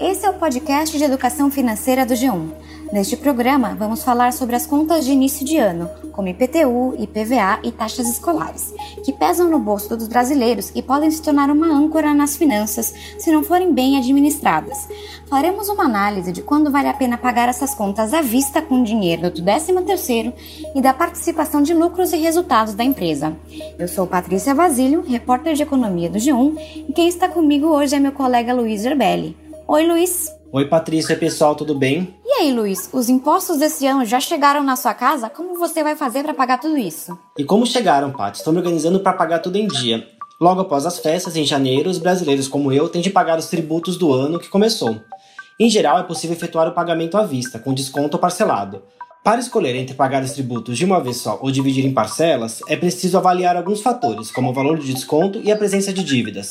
esse é o podcast de educação financeira do G1. Neste programa, vamos falar sobre as contas de início de ano, como IPTU, IPVA e taxas escolares, que pesam no bolso dos brasileiros e podem se tornar uma âncora nas finanças se não forem bem administradas. Faremos uma análise de quando vale a pena pagar essas contas à vista com dinheiro do 13º e da participação de lucros e resultados da empresa. Eu sou Patrícia Basílio, repórter de economia do G1, e quem está comigo hoje é meu colega Luiz Gerbelli. Oi, Luiz! Oi, Patrícia, pessoal, tudo bem? E aí, Luiz, os impostos desse ano já chegaram na sua casa? Como você vai fazer para pagar tudo isso? E como chegaram, Pat? Estou me organizando para pagar tudo em dia. Logo após as festas, em janeiro, os brasileiros como eu têm de pagar os tributos do ano que começou. Em geral, é possível efetuar o pagamento à vista, com desconto ou parcelado. Para escolher entre pagar os tributos de uma vez só ou dividir em parcelas, é preciso avaliar alguns fatores, como o valor de desconto e a presença de dívidas.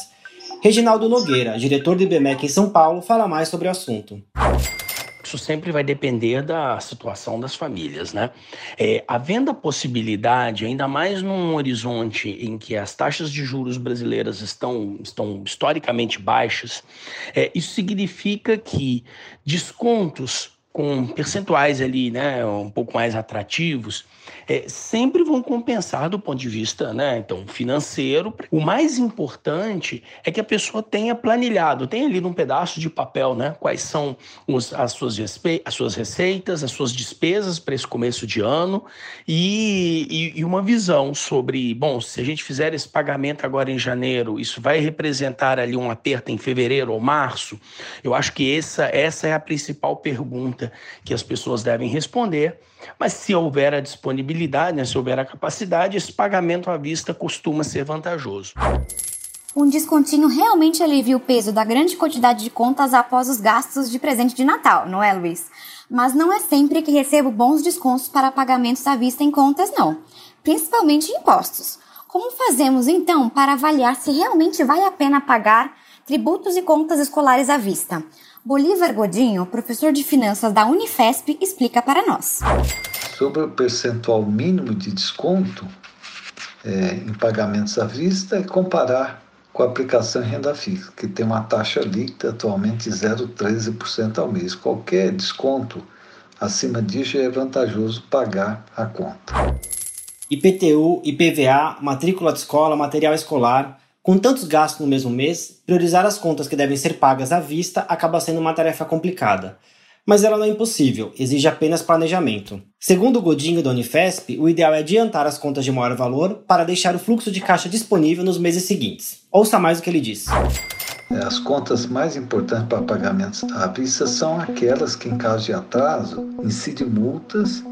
Reginaldo Nogueira, diretor do IBMEC em São Paulo, fala mais sobre o assunto. Isso sempre vai depender da situação das famílias, né? É, havendo a possibilidade, ainda mais num horizonte em que as taxas de juros brasileiras estão, estão historicamente baixas, é, isso significa que descontos com percentuais ali, né, um pouco mais atrativos, é, sempre vão compensar do ponto de vista, né, então, financeiro. O mais importante é que a pessoa tenha planilhado, tenha ali num pedaço de papel, né, quais são os, as, suas as suas receitas, as suas despesas para esse começo de ano e, e, e uma visão sobre, bom, se a gente fizer esse pagamento agora em janeiro, isso vai representar ali um aperto em fevereiro ou março. Eu acho que essa, essa é a principal pergunta que as pessoas devem responder, mas se houver a disponibilidade, né, se houver a capacidade, esse pagamento à vista costuma ser vantajoso. Um descontinho realmente alivia o peso da grande quantidade de contas após os gastos de presente de Natal, não é, Luiz? Mas não é sempre que recebo bons descontos para pagamentos à vista em contas, não. Principalmente impostos. Como fazemos então para avaliar se realmente vale a pena pagar tributos e contas escolares à vista? Bolívar Godinho, professor de finanças da Unifesp, explica para nós. Sobre o percentual mínimo de desconto é, em pagamentos à vista, é comparar com a aplicação em renda fixa, que tem uma taxa líquida atualmente de 0,13% ao mês. Qualquer desconto acima disso é vantajoso pagar a conta. IPTU, IPVA, matrícula de escola, material escolar, com tantos gastos no mesmo mês, priorizar as contas que devem ser pagas à vista acaba sendo uma tarefa complicada. Mas ela não é impossível, exige apenas planejamento. Segundo o Godinho da Unifesp, o ideal é adiantar as contas de maior valor para deixar o fluxo de caixa disponível nos meses seguintes. Ouça mais o que ele diz. É, as contas mais importantes para pagamentos à vista são aquelas que, em caso de atraso, incidem multas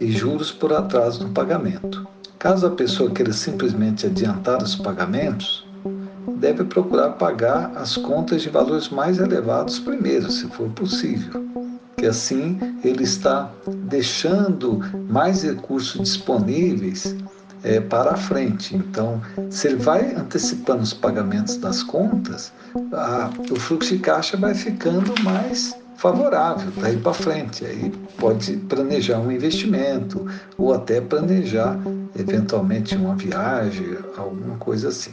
e juros por atraso no pagamento. Caso a pessoa queira simplesmente adiantar os pagamentos, deve procurar pagar as contas de valores mais elevados primeiro, se for possível, que assim ele está deixando mais recursos disponíveis é, para a frente. Então, se ele vai antecipando os pagamentos das contas, a, o fluxo de caixa vai ficando mais favorável daí para frente. Aí pode planejar um investimento ou até planejar eventualmente uma viagem, alguma coisa assim.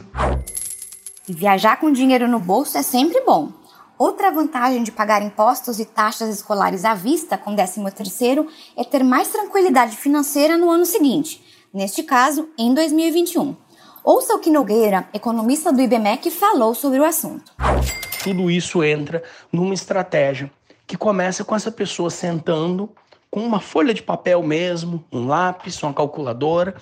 E viajar com dinheiro no bolso é sempre bom. Outra vantagem de pagar impostos e taxas escolares à vista com 13º é ter mais tranquilidade financeira no ano seguinte, neste caso, em 2021. Ouça o que Nogueira, economista do IBMEC, falou sobre o assunto. Tudo isso entra numa estratégia que começa com essa pessoa sentando com uma folha de papel mesmo, um lápis, uma calculadora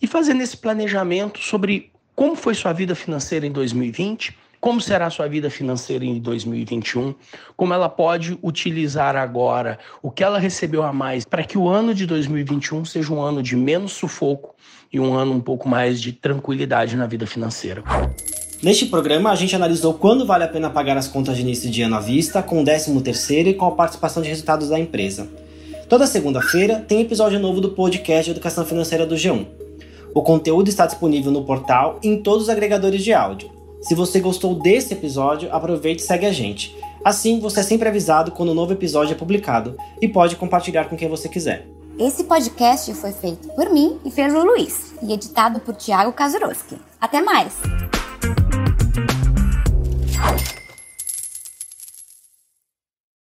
e fazendo esse planejamento sobre como foi sua vida financeira em 2020, como será sua vida financeira em 2021, como ela pode utilizar agora o que ela recebeu a mais para que o ano de 2021 seja um ano de menos sufoco e um ano um pouco mais de tranquilidade na vida financeira. Neste programa, a gente analisou quando vale a pena pagar as contas de início de ano à vista, com o 13 terceiro e com a participação de resultados da empresa. Toda segunda-feira tem episódio novo do podcast de Educação Financeira do G1. O conteúdo está disponível no portal e em todos os agregadores de áudio. Se você gostou desse episódio, aproveite e segue a gente. Assim, você é sempre avisado quando um novo episódio é publicado e pode compartilhar com quem você quiser. Esse podcast foi feito por mim e pelo Luiz e editado por Tiago Kazuroski. Até mais!